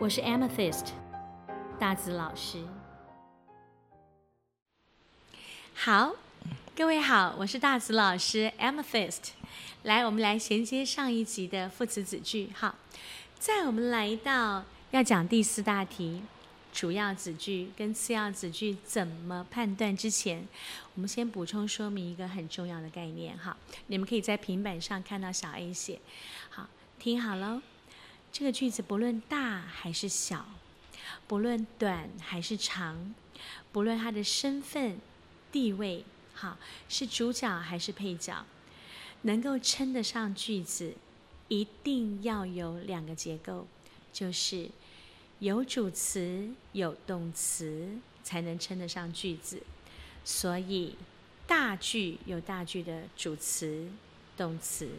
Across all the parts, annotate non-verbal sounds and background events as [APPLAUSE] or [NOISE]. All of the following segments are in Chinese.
我是 Amethyst 大紫老师。好，各位好，我是大紫老师 Amethyst。来，我们来衔接上一集的副词子句。好，在我们来到要讲第四大题。主要子句跟次要子句怎么判断之前，我们先补充说明一个很重要的概念哈。你们可以在平板上看到小 A 写，好，听好喽。这个句子不论大还是小，不论短还是长，不论他的身份地位，好，是主角还是配角，能够称得上句子，一定要有两个结构，就是。有主词有动词才能称得上句子，所以大句有大句的主词、动词，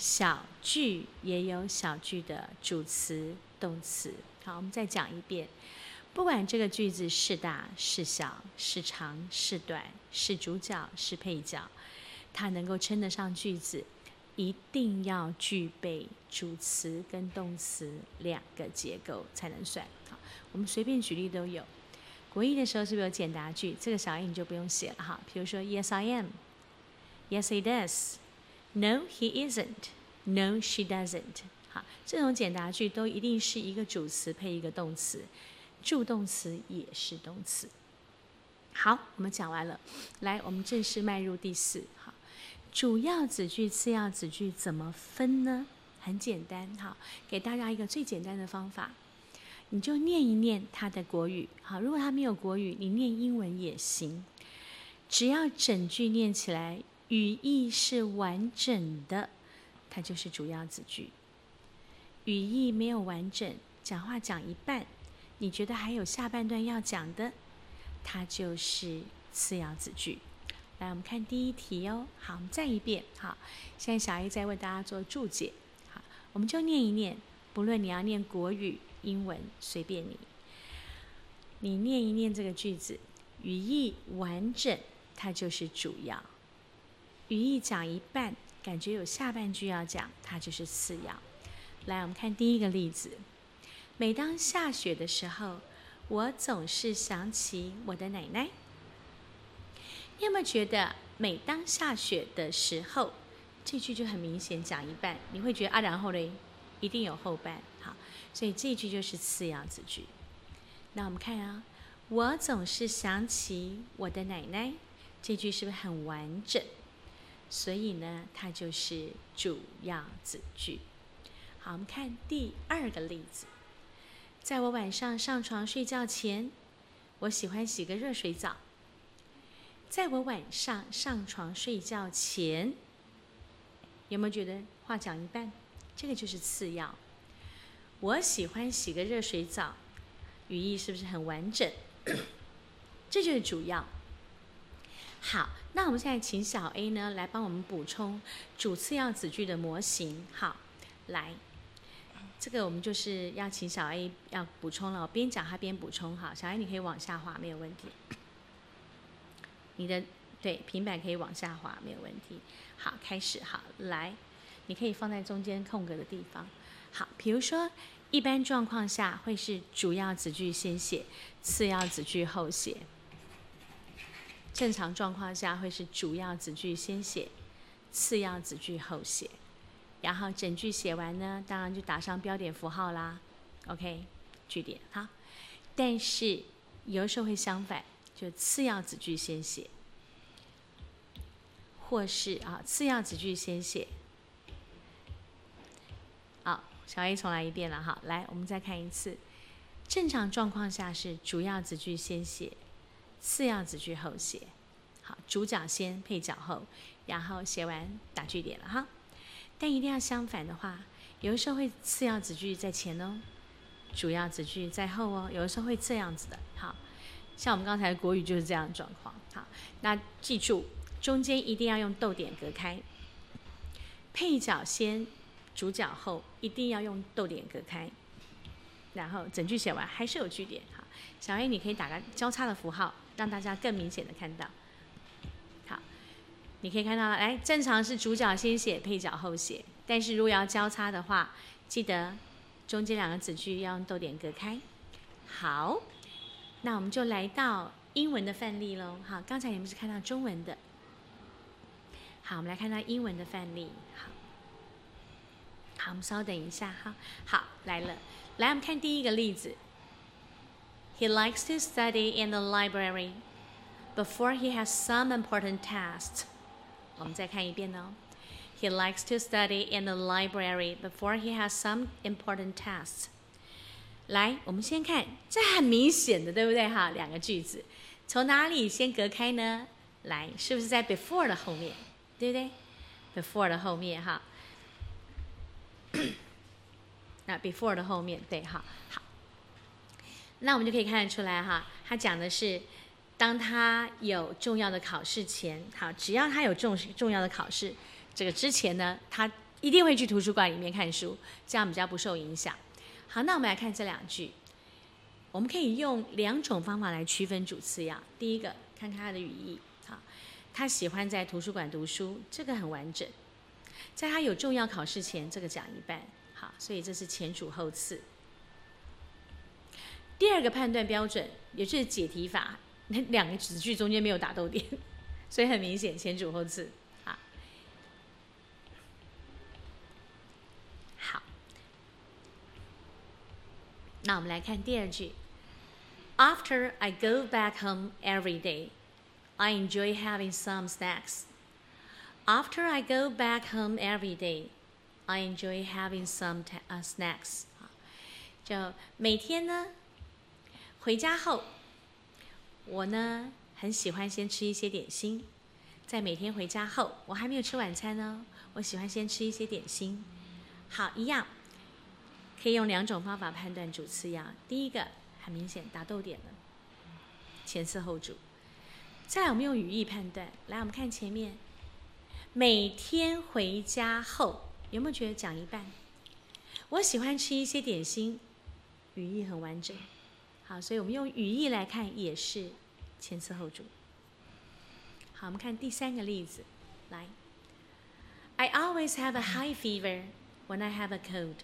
小句也有小句的主词、动词。好，我们再讲一遍，不管这个句子是大是小、是长是短、是主角是配角，它能够称得上句子。一定要具备主词跟动词两个结构才能算。好，我们随便举例都有。国一的时候是不是有简答句？这个小 A 你就不用写了哈。比如说，Yes I am。Yes it does。No he isn't。No she doesn't。好，这种简答句都一定是一个主词配一个动词，助动词也是动词。好，我们讲完了，来，我们正式迈入第四。好。主要子句、次要子句怎么分呢？很简单，好，给大家一个最简单的方法，你就念一念它的国语，好，如果它没有国语，你念英文也行，只要整句念起来，语义是完整的，它就是主要子句。语义没有完整，讲话讲一半，你觉得还有下半段要讲的，它就是次要子句。来，我们看第一题哦。好，我们再一遍。好，现在小 A 在为大家做注解。好，我们就念一念，不论你要念国语、英文，随便你。你念一念这个句子，语义完整，它就是主要；语义讲一半，感觉有下半句要讲，它就是次要。来，我们看第一个例子。每当下雪的时候，我总是想起我的奶奶。你有没有觉得，每当下雪的时候，这句就很明显讲一半，你会觉得啊，然后嘞，一定有后半，好，所以这句就是次要子句。那我们看啊，我总是想起我的奶奶，这句是不是很完整？所以呢，它就是主要子句。好，我们看第二个例子，在我晚上上床睡觉前，我喜欢洗个热水澡。在我晚上上床睡觉前，有没有觉得话讲一半？这个就是次要。我喜欢洗个热水澡，语义是不是很完整？这就是主要。好，那我们现在请小 A 呢来帮我们补充主次要子句的模型。好，来，这个我们就是要请小 A 要补充了，我边讲他边补充。好，小 A 你可以往下滑，没有问题。你的对平板可以往下滑，没有问题。好，开始。好，来，你可以放在中间空格的地方。好，比如说，一般状况下会是主要子句先写，次要子句后写。正常状况下会是主要子句先写，次要子句后写。然后整句写完呢，当然就打上标点符号啦。OK，句点。好，但是有时候会相反。就次要子句先写，或是啊次要子句先写。好，小 A 重来一遍了哈，来我们再看一次。正常状况下是主要子句先写，次要子句后写。好，主角先，配角后，然后写完打句点了哈。但一定要相反的话，有的时候会次要子句在前哦，主要子句在后哦，有的时候会这样子的。好。像我们刚才国语就是这样状况。好，那记住中间一定要用逗点隔开，配角先，主角后，一定要用逗点隔开。然后整句写完还是有句点。小 A 你可以打个交叉的符号，让大家更明显的看到。好，你可以看到了，来，正常是主角先写，配角后写。但是如果要交叉的话，记得中间两个子句要用逗点隔开。好。那我们就来到英文的范例喽。好，刚才你们是看到中文的。好，我们来看到英文的范例。好，好，我们稍等一下哈。好，来了，来我们看第一个例子。He likes to study in the library before he has some important tasks。我们再看一遍哦。He likes to study in the library before he has some important tasks。来，我们先看，这很明显的，对不对哈？两个句子，从哪里先隔开呢？来，是不是在 before 的后面，对不对？before 的后面哈。那 [COUGHS] before 的后面，对哈，好。 那我们就可以看得出来哈，他讲的是，当他有重要的考试前，好，只要他有重重要的考试，这个之前呢，他一定会去图书馆里面看书，这样比较不受影响。好，那我们来看这两句，我们可以用两种方法来区分主次要。第一个，看看他的语义。好，他喜欢在图书馆读书，这个很完整。在他有重要考试前，这个讲一半。好，所以这是前主后次。第二个判断标准，也就是解题法，那两个子句中间没有打逗点，所以很明显前主后次啊。好。那我们来看第二句。After I go back home every day, I enjoy having some snacks. After I go back home every day, I enjoy having some snacks. 就每天呢，回家后，我呢很喜欢先吃一些点心。在每天回家后，我还没有吃晚餐呢，我喜欢先吃一些点心。好，一样。可以用两种方法判断主次要。第一个很明显打逗点了，前次后主。再来我们用语义判断，来我们看前面，每天回家后有没有觉得讲一半？我喜欢吃一些点心，语义很完整。好，所以我们用语义来看也是前次后主。好，我们看第三个例子，来，I always have a high fever when I have a cold.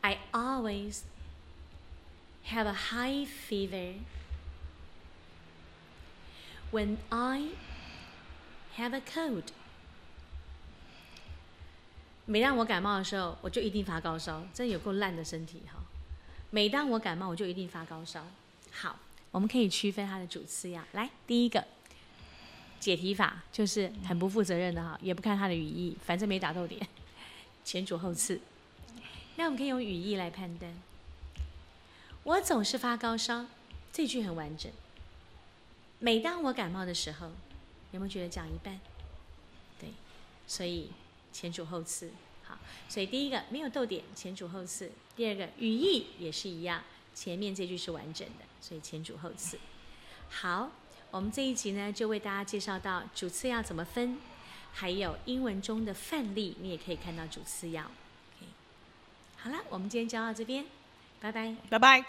I always have a high fever when I have a cold. 每当我感冒的时候，我就一定发高烧，真有够烂的身体哈！ 每当我感冒，我就一定发高烧。好，我们可以区分它的主次要。来，第一个解题法就是很不负责任的哈，也不看它的语义，反正没打到点，前主后次。那我们可以用语义来判断。我总是发高烧，这句很完整。每当我感冒的时候，有没有觉得讲一半？对，所以前主后次。好，所以第一个没有逗点，前主后次；第二个语义也是一样，前面这句是完整的，所以前主后次。好，我们这一集呢，就为大家介绍到主次要怎么分，还有英文中的范例，你也可以看到主次要。OK，好了，我们今天教到这边，拜拜，拜拜。